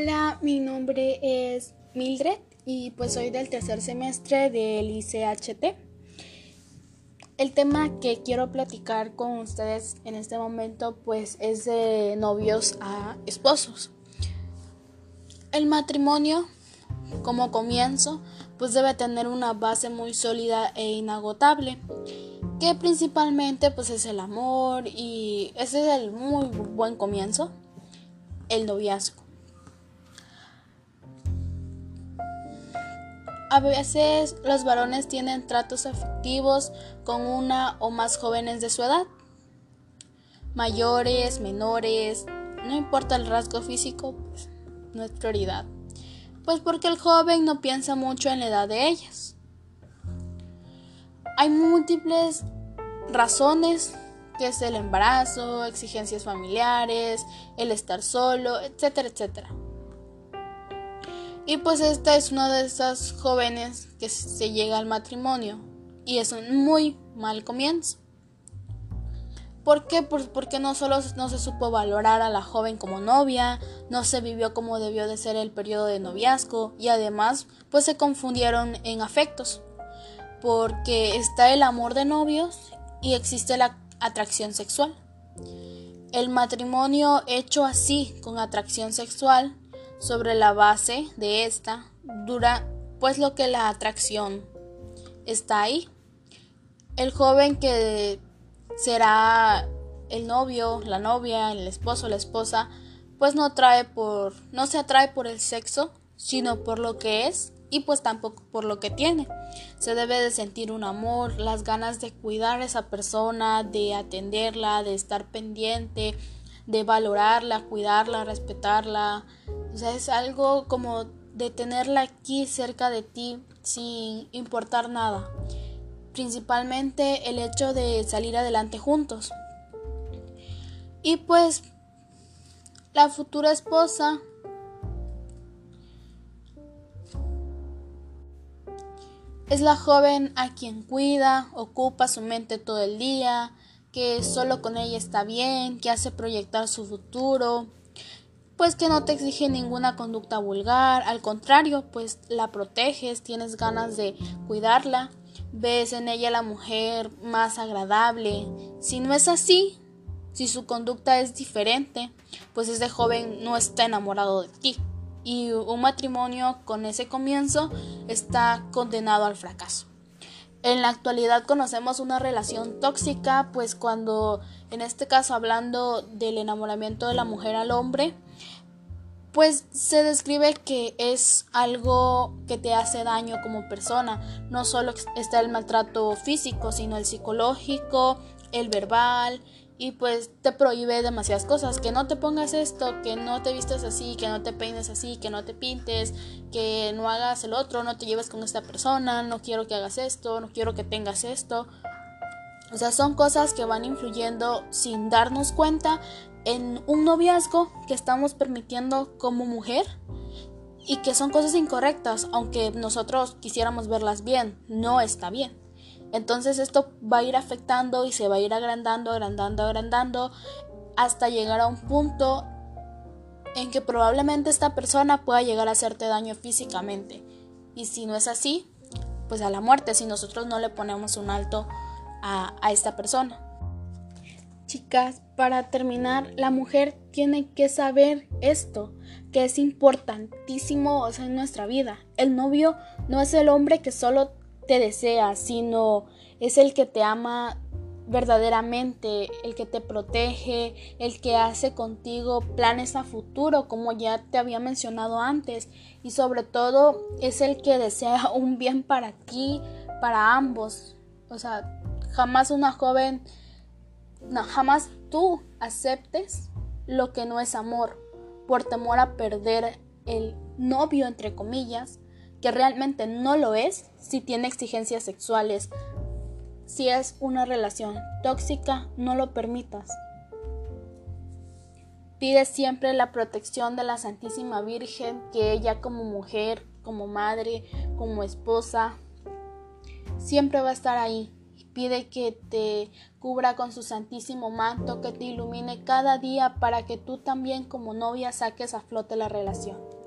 Hola, mi nombre es Mildred y pues soy del tercer semestre del ICHT. El tema que quiero platicar con ustedes en este momento pues es de novios a esposos. El matrimonio como comienzo pues debe tener una base muy sólida e inagotable que principalmente pues es el amor y ese es el muy buen comienzo, el noviazgo. A veces los varones tienen tratos afectivos con una o más jóvenes de su edad, mayores, menores, no importa el rasgo físico, pues no es prioridad, pues porque el joven no piensa mucho en la edad de ellas. Hay múltiples razones que es el embarazo, exigencias familiares, el estar solo, etcétera, etcétera. Y pues esta es una de esas jóvenes que se llega al matrimonio y es un muy mal comienzo. ¿Por qué? porque no solo no se supo valorar a la joven como novia, no se vivió como debió de ser el periodo de noviazgo y además pues se confundieron en afectos. Porque está el amor de novios y existe la atracción sexual. El matrimonio hecho así con atracción sexual sobre la base de esta dura pues lo que la atracción está ahí. El joven que será el novio, la novia, el esposo, la esposa, pues no trae por no se atrae por el sexo, sino por lo que es y pues tampoco por lo que tiene. Se debe de sentir un amor, las ganas de cuidar a esa persona, de atenderla, de estar pendiente, de valorarla, cuidarla, respetarla. O sea, es algo como de tenerla aquí cerca de ti sin importar nada. Principalmente el hecho de salir adelante juntos. Y pues la futura esposa es la joven a quien cuida, ocupa su mente todo el día, que solo con ella está bien, que hace proyectar su futuro, pues que no te exige ninguna conducta vulgar, al contrario, pues la proteges, tienes ganas de cuidarla, ves en ella la mujer más agradable. Si no es así, si su conducta es diferente, pues ese joven no está enamorado de ti. Y un matrimonio con ese comienzo está condenado al fracaso. En la actualidad conocemos una relación tóxica, pues cuando, en este caso hablando del enamoramiento de la mujer al hombre, pues se describe que es algo que te hace daño como persona. No solo está el maltrato físico, sino el psicológico, el verbal, y pues te prohíbe demasiadas cosas, que no te pongas esto, que no te vistas así, que no te peines así, que no te pintes, que no hagas el otro, no te lleves con esta persona, no quiero que hagas esto, no quiero que tengas esto. O sea, son cosas que van influyendo sin darnos cuenta en un noviazgo que estamos permitiendo como mujer y que son cosas incorrectas, aunque nosotros quisiéramos verlas bien, no está bien. Entonces esto va a ir afectando y se va a ir agrandando, agrandando, agrandando hasta llegar a un punto en que probablemente esta persona pueda llegar a hacerte daño físicamente. Y si no es así, pues a la muerte, si nosotros no le ponemos un alto a, esta persona. Chicas, para terminar, la mujer tiene que saber esto, que es importantísimo en nuestra vida. El novio no es el hombre que solo te desea, sino es el que te ama verdaderamente, el que te protege, el que hace contigo planes a futuro, como ya te había mencionado antes, y sobre todo es el que desea un bien para ti, para ambos. O sea, jamás una joven, no, jamás tú aceptes lo que no es amor, por temor a perder el novio, entre comillas, que realmente no lo es si tiene exigencias sexuales. Si es una relación tóxica, no lo permitas. Pide siempre la protección de la Santísima Virgen, que ella como mujer, como madre, como esposa, siempre va a estar ahí Pide que te cubra con su santísimo manto, que te ilumine cada día para que tú también como novia saques a flote la relación.